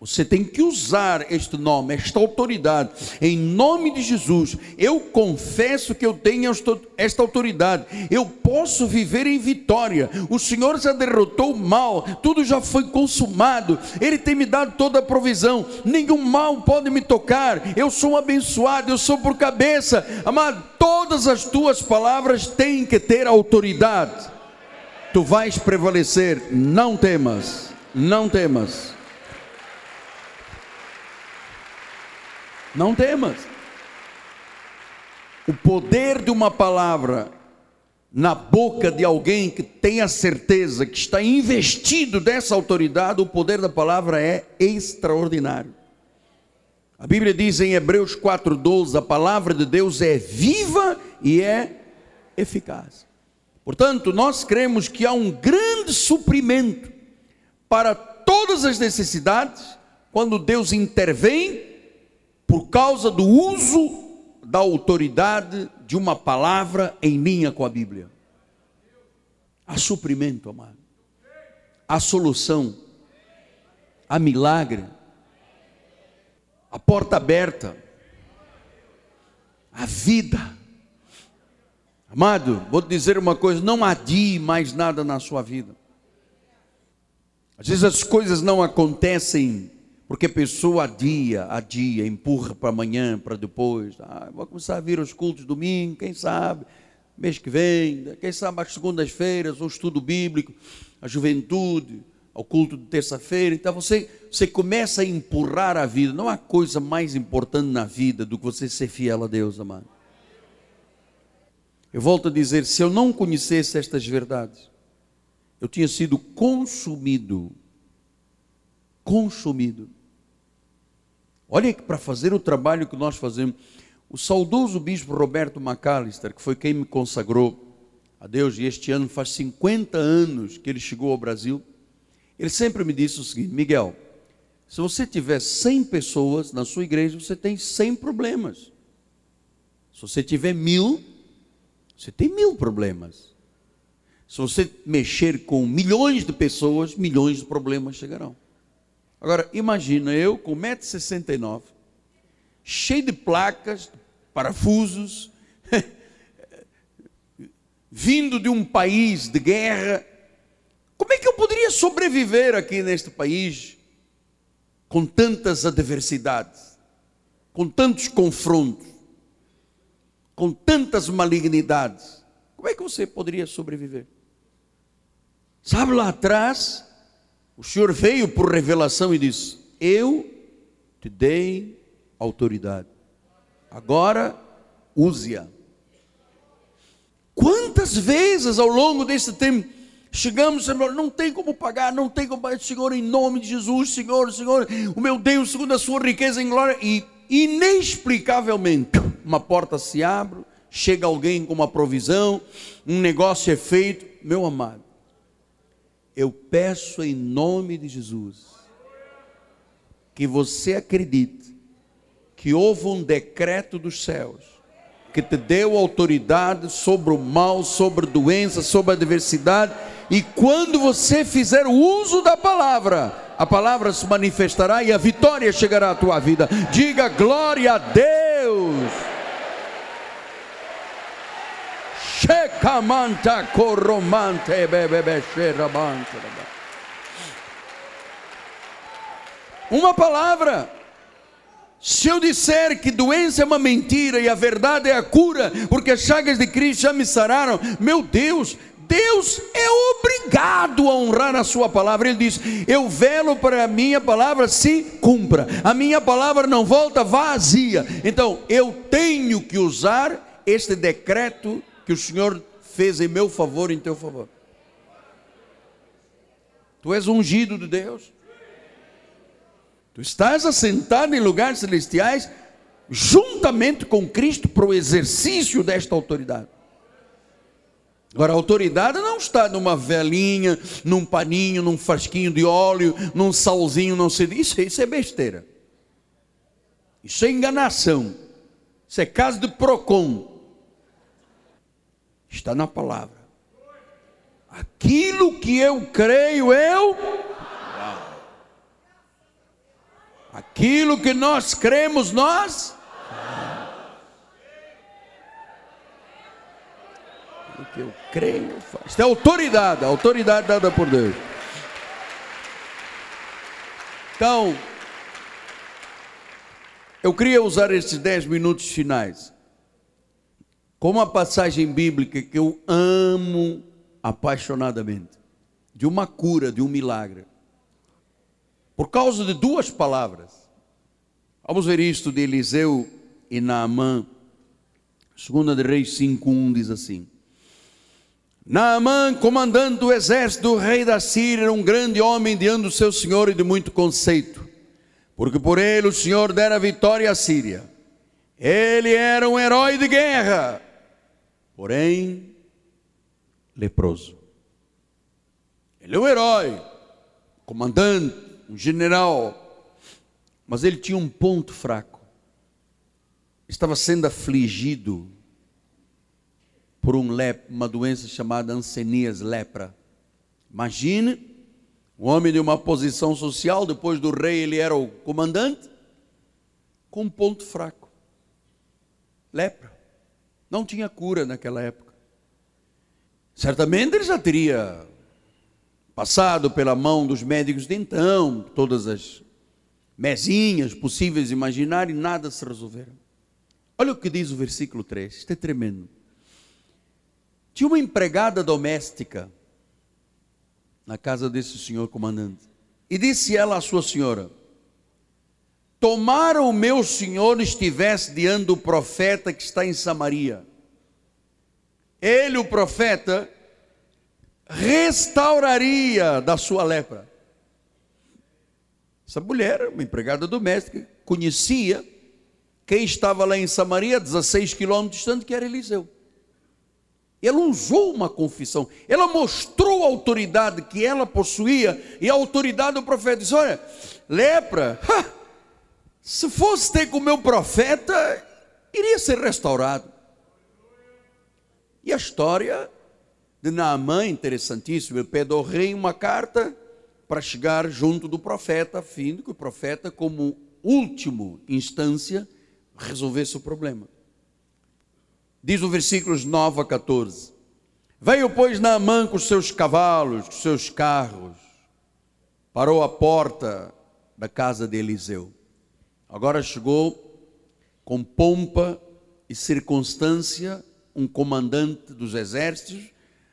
Você tem que usar este nome, esta autoridade, em nome de Jesus. Eu confesso que eu tenho esta autoridade. Eu posso viver em vitória. O Senhor já derrotou o mal, tudo já foi consumado. Ele tem me dado toda a provisão. Nenhum mal pode me tocar. Eu sou abençoado, eu sou por cabeça. Amado, todas as tuas palavras têm que ter autoridade. Tu vais prevalecer. Não temas, não temas. Não temas. O poder de uma palavra na boca de alguém que tem a certeza que está investido dessa autoridade, o poder da palavra é extraordinário. A Bíblia diz em Hebreus 4:12, a palavra de Deus é viva e é eficaz. Portanto, nós cremos que há um grande suprimento para todas as necessidades quando Deus intervém por causa do uso da autoridade de uma palavra em linha com a Bíblia. Há suprimento, amado. Há solução. Há milagre. A porta aberta. A vida. Amado, vou te dizer uma coisa: não adie mais nada na sua vida. Às vezes as coisas não acontecem Porque a pessoa adia, adia, empurra para amanhã, para depois. Ah, vou começar a vir os cultos domingo, quem sabe, mês que vem, quem sabe as segundas-feiras, o estudo bíblico, a juventude, ao culto de terça-feira. Então você, você começa a empurrar a vida. Não há coisa mais importante na vida do que você ser fiel a Deus, amado. Eu volto a dizer: se eu não conhecesse estas verdades, eu tinha sido consumido. Consumido. Olha para fazer o trabalho que nós fazemos, o saudoso bispo Roberto McAllister, que foi quem me consagrou a Deus, e este ano faz 50 anos que ele chegou ao Brasil, ele sempre me disse o seguinte: Miguel, se você tiver 100 pessoas na sua igreja, você tem 100 problemas. Se você tiver mil, você tem mil problemas. Se você mexer com milhões de pessoas, milhões de problemas chegarão. Agora, imagina eu com 1,69m, cheio de placas, parafusos, *laughs* vindo de um país de guerra. Como é que eu poderia sobreviver aqui neste país com tantas adversidades, com tantos confrontos? com tantas malignidades, como é que você poderia sobreviver? Sabe lá atrás, o Senhor veio por revelação e disse: Eu te dei autoridade, agora use-a. Quantas vezes ao longo desse tempo chegamos, Senhor, não tem como pagar, não tem como pagar, Senhor, em nome de Jesus, Senhor, Senhor, o meu Deus, segundo a sua riqueza em glória, e inexplicavelmente uma porta se abre, chega alguém com uma provisão, um negócio é feito. Meu amado, eu peço em nome de Jesus que você acredite que houve um decreto dos céus que te deu autoridade sobre o mal, sobre a doença, sobre a adversidade, e quando você fizer o uso da palavra, a palavra se manifestará e a vitória chegará à tua vida. Diga glória a Deus. Checamanta corromante bebebe Uma palavra. Se eu disser que doença é uma mentira e a verdade é a cura, porque as chagas de Cristo já me sararam, meu Deus, Deus é obrigado a honrar a sua palavra. Ele diz: Eu velo para a minha palavra se cumpra. A minha palavra não volta vazia. Então, eu tenho que usar este decreto que o Senhor fez em meu favor, em teu favor. Tu és ungido de Deus. Tu estás assentado em lugares celestiais juntamente com Cristo para o exercício desta autoridade. Agora, a autoridade não está numa velinha, num paninho, num frasquinho de óleo, num salzinho, não sei. Isso, isso é besteira. Isso é enganação. Isso é caso de PROCON. Está na palavra. Aquilo que eu creio, eu. Aquilo que nós cremos, nós. que eu creio, faço. Isso é autoridade, autoridade dada por Deus. Então, eu queria usar esses dez minutos finais como uma passagem bíblica que eu amo apaixonadamente, de uma cura, de um milagre, por causa de duas palavras. Vamos ver isto de Eliseu e Naamã, 2 de Reis 5,1 diz assim: Naamã, comandante do exército do rei da Síria, era um grande homem diante do seu senhor e de muito conceito, porque por ele o senhor dera vitória à Síria. Ele era um herói de guerra, porém leproso. Ele é um herói, comandante, um general, mas ele tinha um ponto fraco. Estava sendo afligido por um lep, uma doença chamada ancenias, lepra. Imagine, um homem de uma posição social, depois do rei ele era o comandante, com um ponto fraco. Lepra. Não tinha cura naquela época. Certamente ele já teria passado pela mão dos médicos de então, todas as mesinhas possíveis imaginar e nada se resolveram. Olha o que diz o versículo 3, isto é tremendo. Tinha uma empregada doméstica na casa desse senhor comandante. E disse ela à sua senhora: Tomara o meu senhor estivesse diante do profeta que está em Samaria. Ele, o profeta, restauraria da sua lepra. Essa mulher, uma empregada doméstica, conhecia quem estava lá em Samaria, 16 quilômetros distante, que era Eliseu. Ela usou uma confissão, ela mostrou a autoridade que ela possuía e a autoridade do profeta. Disse: Olha, lepra, *laughs* ha, se fosse ter com o meu profeta, iria ser restaurado. E a história de Naamã, interessantíssima, ele pede ao rei uma carta para chegar junto do profeta, a fim de que o profeta, como última instância, resolvesse o problema. Diz o versículos 9 a 14: Veio, pois, Naamã com os seus cavalos, com os seus carros, parou à porta da casa de Eliseu. Agora chegou com pompa e circunstância um comandante dos exércitos,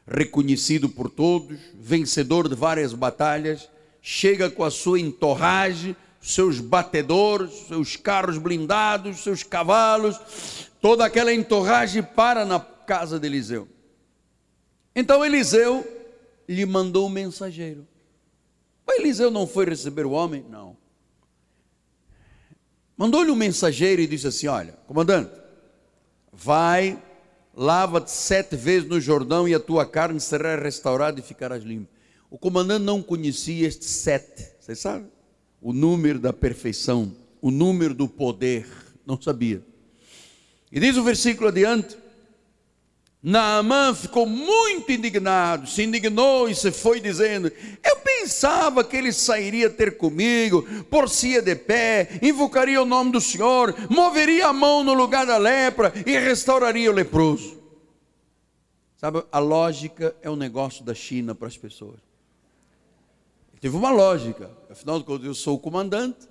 reconhecido por todos, vencedor de várias batalhas, chega com a sua entorragem, seus batedores, seus carros blindados, seus cavalos, toda aquela entorragem para na casa de Eliseu. Então Eliseu lhe mandou um mensageiro. Mas Eliseu não foi receber o homem? Não. Mandou-lhe um mensageiro e disse assim: Olha, comandante, vai, lava-te sete vezes no Jordão e a tua carne será restaurada e ficarás limpo. O comandante não conhecia este sete, vocês sabem? O número da perfeição, o número do poder, não sabia. E diz o versículo adiante: Naamã ficou muito indignado, se indignou e se foi dizendo: Eu pensava que ele sairia ter comigo, por-se-ia de pé, invocaria o nome do Senhor, moveria a mão no lugar da lepra e restauraria o leproso. Sabe, a lógica é um negócio da China para as pessoas. Teve uma lógica, afinal de contas, eu sou o comandante,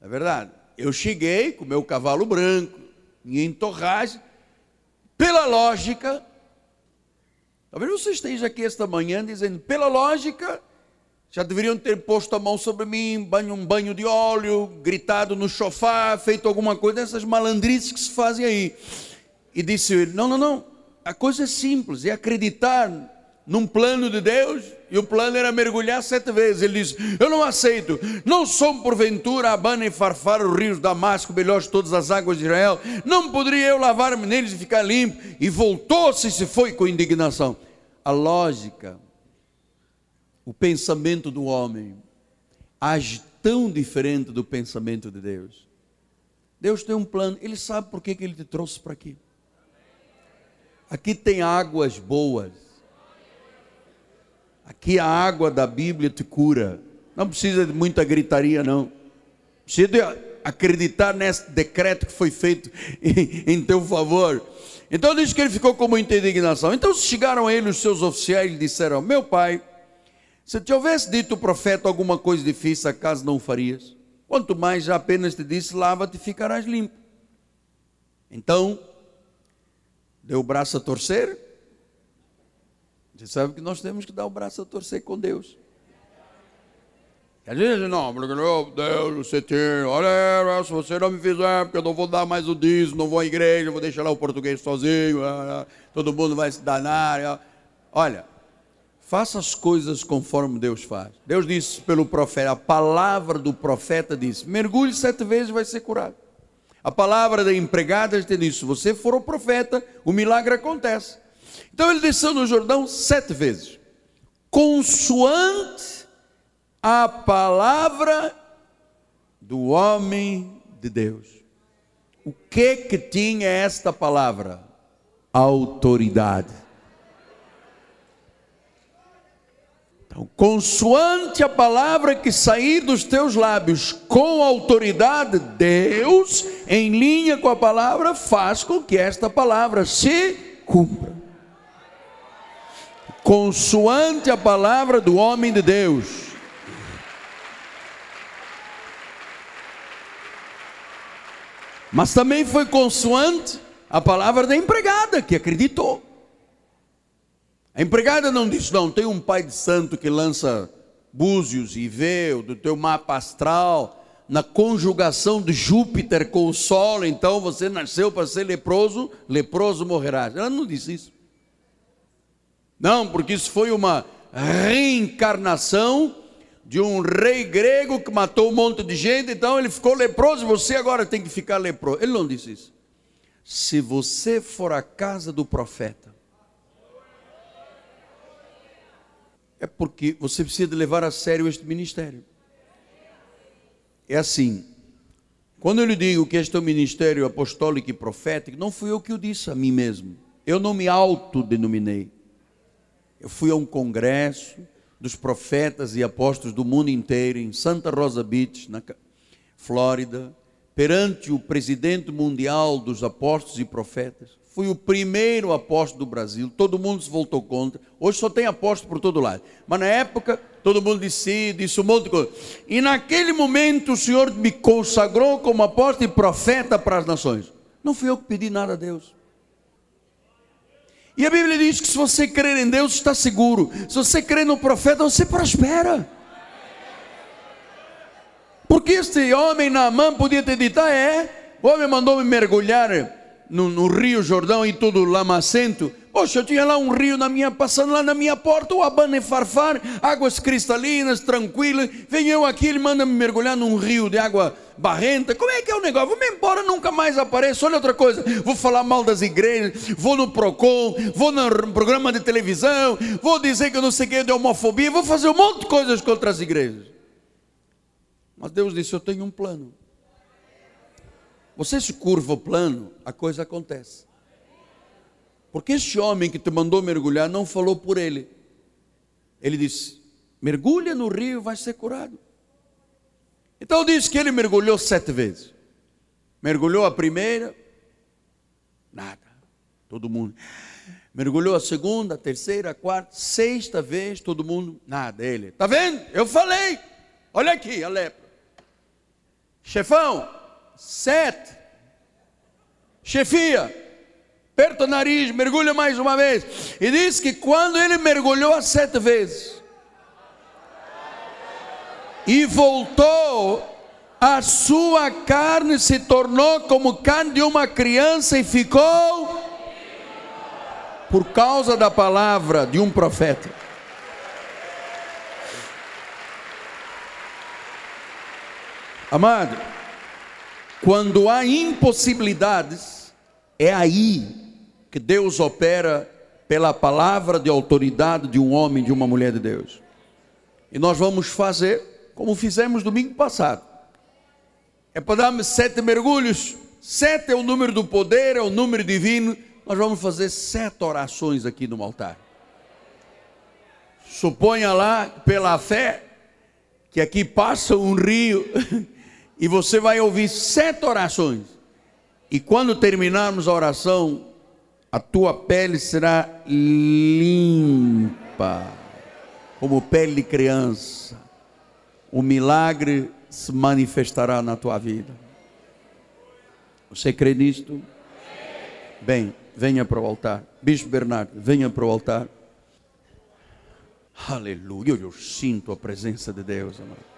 é verdade. Eu cheguei com meu cavalo branco, minha entorragem, pela lógica, talvez você esteja aqui esta manhã dizendo, pela lógica, já deveriam ter posto a mão sobre mim, banho, um banho de óleo, gritado no sofá, feito alguma coisa dessas malandrices que se fazem aí. E disse ele: Não, não, não. A coisa é simples, é acreditar num plano de Deus, e o plano era mergulhar sete vezes. Ele disse: Eu não aceito, não sou porventura Abana e Farfar, os rios Damasco, melhor de todas as águas de Israel, não poderia eu lavar-me neles e ficar limpo? E voltou-se e se foi com indignação. A lógica, o pensamento do homem, age tão diferente do pensamento de Deus. Deus tem um plano, Ele sabe por que, Ele te trouxe para aqui. Aqui tem águas boas Aqui a água da Bíblia te cura. Não precisa de muita gritaria, não. Precisa de acreditar nesse decreto que foi feito *laughs* em, teu favor. Então diz que ele ficou com muita indignação. Então chegaram a ele os seus oficiais e disseram: Meu pai, se te houvesse dito o profeta alguma coisa difícil, acaso não o farias? Quanto mais já apenas te disse: Lava-te e ficarás limpo. Então, deu o braço a torcer você sabe que nós temos que dar o braço a torcer com Deus. Às vezes, não, meu Deus, você tem, olha, se você não me fizer, porque eu não vou dar mais o dízimo, não vou à igreja, vou deixar lá o português sozinho, ah, ah, todo mundo vai se danar. Ah. Olha, faça as coisas conforme Deus faz. Deus disse pelo profeta, a palavra do profeta disse: mergulhe sete vezes e vai ser curado. A palavra da empregada te disse: se você for o profeta, o milagre acontece. Então ele desceu no Jordão sete vezes, consoante a palavra do homem de Deus. O que que tinha esta palavra? Autoridade. Consoante a palavra que sair dos teus lábios com autoridade, Deus, em linha com a palavra, faz com que esta palavra se cumpra consoante a palavra do homem de Deus. Mas também foi consoante a palavra da empregada que acreditou. A empregada não disse, não, tem um pai de santo que lança búzios e vê do teu mapa astral, na conjugação de Júpiter com o Sol, então você nasceu para ser leproso, leproso morrerás. Ela não disse isso. Não, porque isso foi uma reencarnação de um rei grego que matou um monte de gente, então ele ficou leproso, você agora tem que ficar leproso. Ele não disse isso. Se você for à casa do profeta, é porque você precisa levar a sério este ministério. É assim, quando eu lhe digo que este é um ministério apostólico e profético, não fui eu que o disse a mim mesmo. Eu não me autodenominei. Eu fui a um congresso dos profetas e apóstolos do mundo inteiro, em Santa Rosa Beach, na Flórida, perante o presidente mundial dos apóstolos e profetas. Fui o primeiro apóstolo do Brasil, todo mundo se voltou contra. Hoje só tem apóstolo por todo lado. Mas na época, todo mundo disse, disse um monte de coisa. E naquele momento o Senhor me consagrou como apóstolo e profeta para as nações. Não fui eu que pedi nada a Deus. E a Bíblia diz que se você crer em Deus, está seguro. Se você crer no profeta, você prospera. Porque este homem na mão podia ter dito: ah, é, o homem mandou-me mergulhar no, no, Rio Jordão e tudo lamacento. Poxa, eu tinha lá um rio na minha, passando lá na minha porta, o abana e farfar, águas cristalinas, tranquilas. Vem eu aqui, ele manda me mergulhar num rio de água barrenta. Como é que é o negócio? Vou-me embora, nunca mais apareço. Olha outra coisa, vou falar mal das igrejas, vou no PROCON, vou no programa de televisão, vou dizer que eu não sei o que é de homofobia, vou fazer um monte de coisas contra as igrejas. Mas Deus disse: Eu tenho um plano. Você se curva o plano, a coisa acontece. Porque este homem que te mandou mergulhar não falou por ele. Ele disse: mergulha no rio, vai ser curado. Então diz que ele mergulhou sete vezes. Mergulhou a primeira, nada. Todo mundo. Mergulhou a segunda, a terceira, a quarta, sexta vez, todo mundo, nada. Ele, está vendo? Eu falei. Olha aqui a lepra. Chefão, sete. Chefia, aperta o nariz, mergulha mais uma vez. E diz que quando ele mergulhou as sete vezes e voltou, a sua carne se tornou como carne de uma criança e ficou por causa da palavra de um profeta. Amado, quando há impossibilidades, é aí que Deus opera pela palavra de autoridade de um homem, de uma mulher de Deus. E nós vamos fazer como fizemos domingo passado. É para dar sete mergulhos. Sete é o número do poder, é o número divino. Nós vamos fazer sete orações aqui no altar. Suponha lá, pela fé, que aqui passa um rio *laughs* e você vai ouvir sete orações. E quando terminarmos a oração, a tua pele será limpa, como pele de criança. O milagre se manifestará na tua vida. Você crê nisto? Bem, venha para o altar. Bispo Bernardo, venha para o altar. Aleluia, eu sinto a presença de Deus, amado.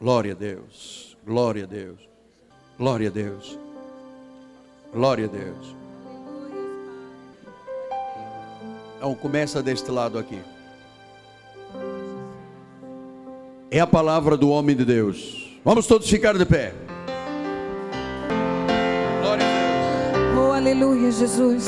Glória a Deus, glória a Deus, glória a Deus, glória a Deus. Então começa deste lado aqui. É a palavra do homem de Deus. Vamos todos ficar de pé. Glória a Deus. Oh, aleluia, Jesus.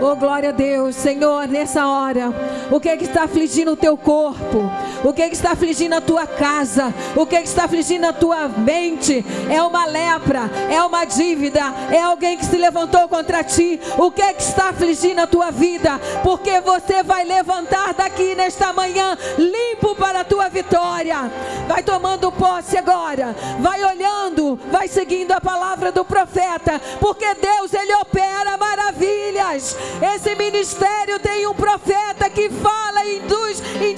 Oh, glória a Deus, Senhor, nessa hora, o que é que está afligindo o teu corpo? O que é que está afligindo a tua casa? O que é que está afligindo a tua mente? É uma lepra, é uma dívida, é alguém que se levantou contra ti. O que é que está afligindo a tua vida? Porque você vai levantar daqui nesta manhã limpo para a tua vitória. Vai tomando posse agora, vai olhando, vai seguindo a palavra do profeta, porque Deus ele opera maravilhas. Esse ministério tem um profeta que fala, induz e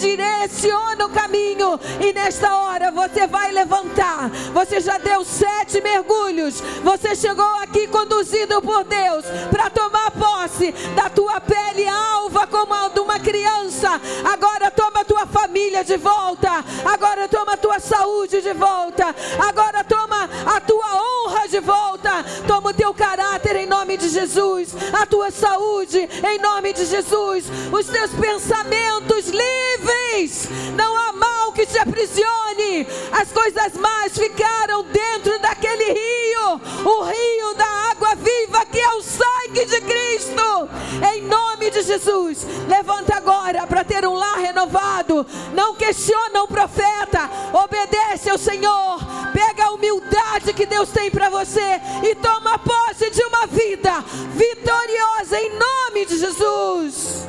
no caminho. E nesta hora você vai levantar. Você já deu sete mergulhos. Você chegou aqui conduzido por Deus para tomar posse da tua pele alva como a de uma criança. Agora toma tua família de volta. Agora toma tua saúde de volta. Agora toma a tua honra de volta. Toma o teu caráter em nome de Jesus. A tua saúde em nome de Jesus. Os teus pensamentos livres. Não há mal que te aprisione. As coisas más ficaram dentro daquele rio. O rio da água viva que é o sangue de Cristo. Em nome de Jesus. Levanta agora para ter um lar renovado. Não questiona o profeta. Obedece ao Senhor. Pega a humildade que Deus tem para você e toma posse de uma vida vitoriosa em nome de Jesus.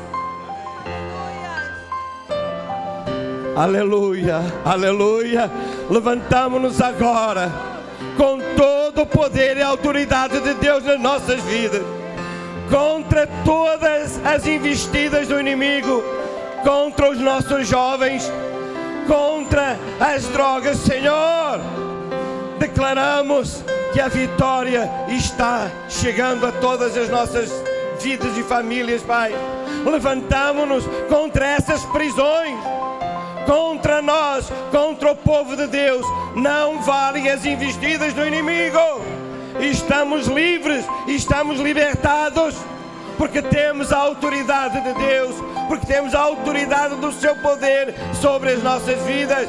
Aleluia, aleluia. Levantamos-nos agora com todo o poder e autoridade de Deus nas nossas vidas, contra todas as investidas do inimigo, contra os nossos jovens, contra as drogas, Senhor. Declaramos que a vitória está chegando a todas as nossas vidas e famílias, Pai. Levantamos-nos contra essas prisões contra nós, contra o povo de Deus, não valem as investidas do inimigo. Estamos livres, estamos libertados, porque temos a autoridade de Deus, porque temos a autoridade do seu poder sobre as nossas vidas.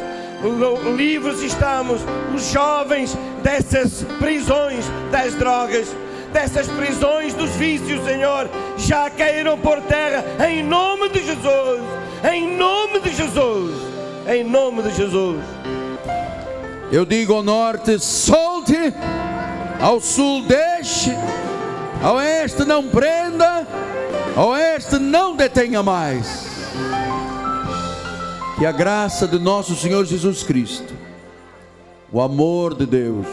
Livres estamos, os jovens, dessas prisões das drogas, dessas prisões dos vícios, Senhor, já caíram por terra em nome de Jesus. Em nome de Jesus. Em nome de Jesus. Eu digo ao norte, solte, ao sul, deixe, ao oeste, não prenda, ao oeste, não detenha mais. Que a graça de nosso Senhor Jesus Cristo, o amor de Deus,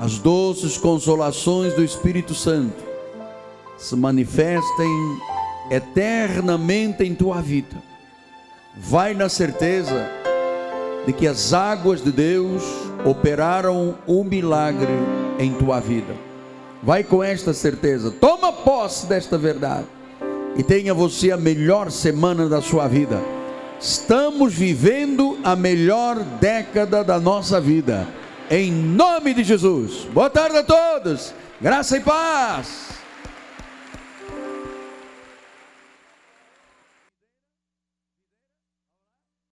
as doces consolações do Espírito Santo se manifestem eternamente em tua vida. Vai na certeza de que as águas de Deus operaram um milagre em tua vida. Vai com esta certeza, toma posse desta verdade e tenha você a melhor semana da sua vida. Estamos vivendo a melhor década da nossa vida, em nome de Jesus. Boa tarde a todos, graça e paz.